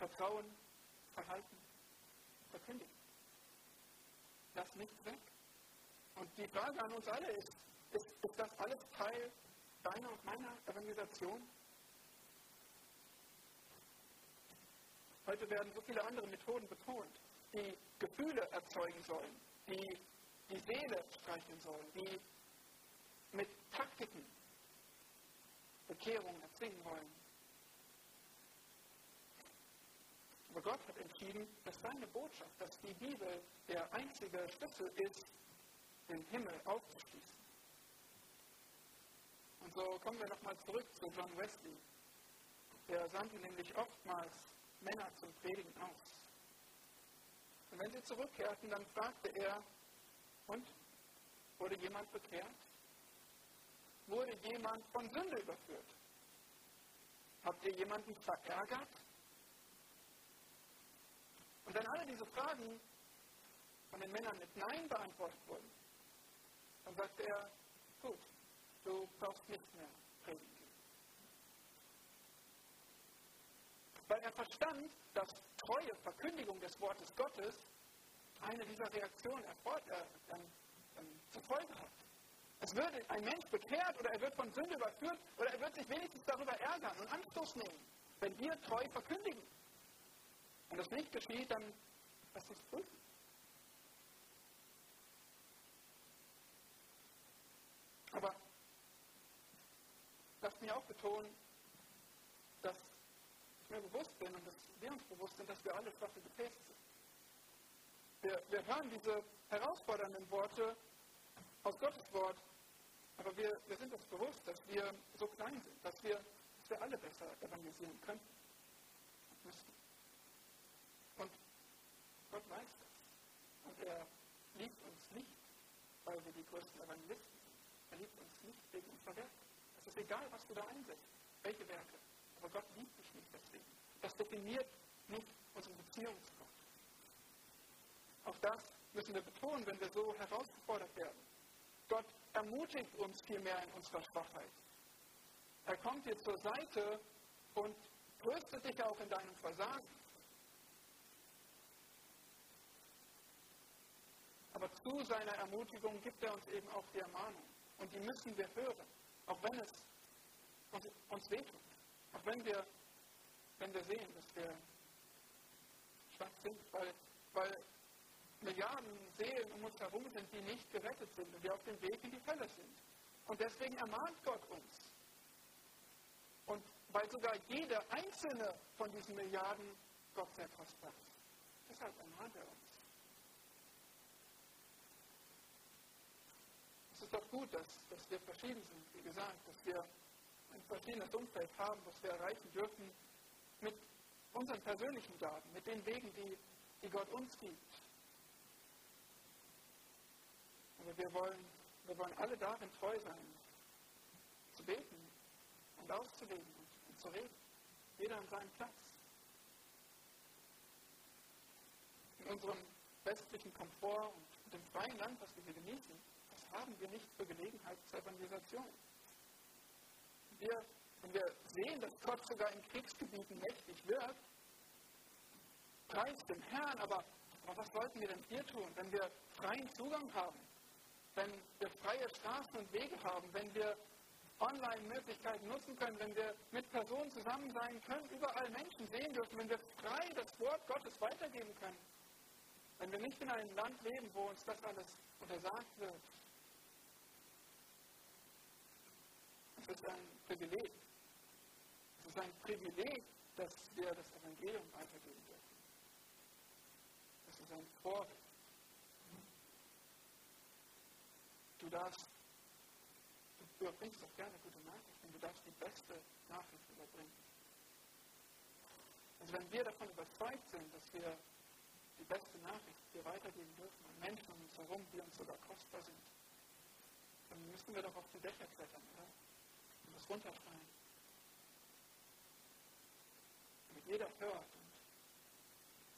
Vertrauen, verhalten, verkündigen. Lass nichts weg. Und die Frage an uns alle ist, ist, ist das alles Teil deiner und meiner Evangelisation? Heute werden so viele andere Methoden betont, die Gefühle erzeugen sollen, die die Seele streicheln sollen, die mit Taktiken Bekehrung erzwingen wollen. Aber Gott hat entschieden, dass seine Botschaft, dass die Bibel der einzige Schlüssel ist, den Himmel aufzuschließen. Und so kommen wir nochmal zurück zu John Wesley. Der sandte nämlich oftmals Männer zum Predigen aus. Und wenn sie zurückkehrten, dann fragte er, und wurde jemand bekehrt? Wurde jemand von Sünde überführt? Habt ihr jemanden verärgert? Und wenn alle diese Fragen von den Männern mit Nein beantwortet wurden, dann sagte er, gut, du brauchst nicht mehr predigen. Weil er verstand, dass treue Verkündigung des Wortes Gottes eine dieser Reaktionen erfordert, äh, äh, zur Folge hat. Es würde ein Mensch bekehrt oder er wird von Sünde überführt oder er wird sich wenigstens darüber ärgern und Anstoß nehmen, wenn wir treu verkündigen. Wenn das nicht geschieht, dann lass uns prüfen. Aber lasst mich auch betonen, dass ich mir bewusst bin und dass wir uns bewusst sind, dass wir alle schwache Gefäße sind. Wir, wir hören diese herausfordernden Worte aus Gottes Wort, aber wir, wir sind uns bewusst, dass wir so klein sind, dass wir, dass wir alle besser evangelisieren könnten und müssten. Gott weiß das. Und er liebt uns nicht, weil wir die größten Evangelisten sind. Er liebt uns nicht wegen unserer Werke. Es ist egal, was du da einsetzt, welche Werke. Aber Gott liebt dich nicht deswegen. Das definiert nicht unsere Beziehung zu Gott. Auch das müssen wir betonen, wenn wir so herausgefordert werden. Gott ermutigt uns vielmehr in unserer Schwachheit. Er kommt dir zur Seite und tröstet dich auch in deinem Versagen. Aber zu seiner Ermutigung gibt er uns eben auch die Ermahnung. Und die müssen wir hören, auch wenn es uns, wehtut. Auch wenn wir, wenn wir sehen, dass wir schwach sind, weil, weil Milliarden Seelen um uns herum sind, die nicht gerettet sind und die auf dem Weg in die Hölle sind. Und deswegen ermahnt Gott uns. Und weil sogar jede einzelne von diesen Milliarden Gott sehr kostbar ist. Deshalb ermahnt er uns. Es ist doch gut, dass, dass wir verschieden sind, wie gesagt, dass wir ein verschiedenes Umfeld haben, das wir erreichen dürfen mit unseren persönlichen Gaben, mit den Wegen, die, die Gott uns gibt. Aber wir wollen, wir wollen alle darin treu sein, zu beten und auszulegen und, und zu reden. Jeder an seinem Platz. In unserem westlichen Komfort und dem freien Land, was wir hier genießen, haben wir nicht für Gelegenheit zur Evangelisation. Wir, wenn wir sehen, dass Gott sogar in Kriegsgebieten mächtig wirkt, preist dem Herrn, aber, aber was sollten wir denn hier tun, wenn wir freien Zugang haben? wenn wir freie Straßen und Wege haben, wenn wir Online-Möglichkeiten nutzen können, wenn wir mit Personen zusammen sein können, überall Menschen sehen dürfen, wenn wir frei das Wort Gottes weitergeben können, wenn wir nicht in einem Land leben, wo uns das alles untersagt wird. Es ist ein Privileg. Es ist ein Privileg, dass wir das Evangelium weitergeben dürfen. Es ist ein Vorrecht. Du darfst, du überbringst doch gerne gute Nachrichten, du darfst die beste Nachricht überbringen. Also wenn wir davon überzeugt sind, dass wir die beste Nachricht hier weitergeben dürfen an Menschen um uns herum, die uns sogar kostbar sind, dann müssen wir doch auf die Dächer klettern, oder? Und das runterschreien. Damit jeder hört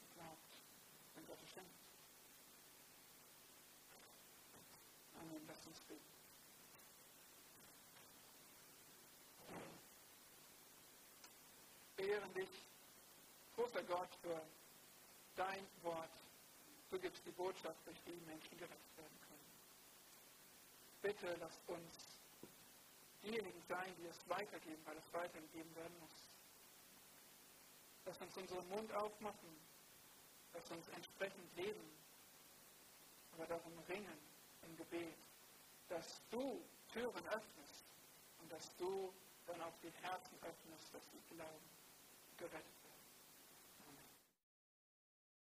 und glaubt, wenn Gott es schenkt. Amen. Lass uns beten. Ehren dich, großer Gott, für dein Wort. Du gibst die Botschaft, durch die Menschen gerettet werden können. Bitte lass uns diejenigen sein, die es weitergeben, weil es weitergegeben werden muss. Lass uns unseren Mund aufmachen, lass uns entsprechend leben, aber darum ringen, im Gebet, dass du Türen öffnest und dass du dann auch die Herzen öffnest, dass sie glauben, gerettet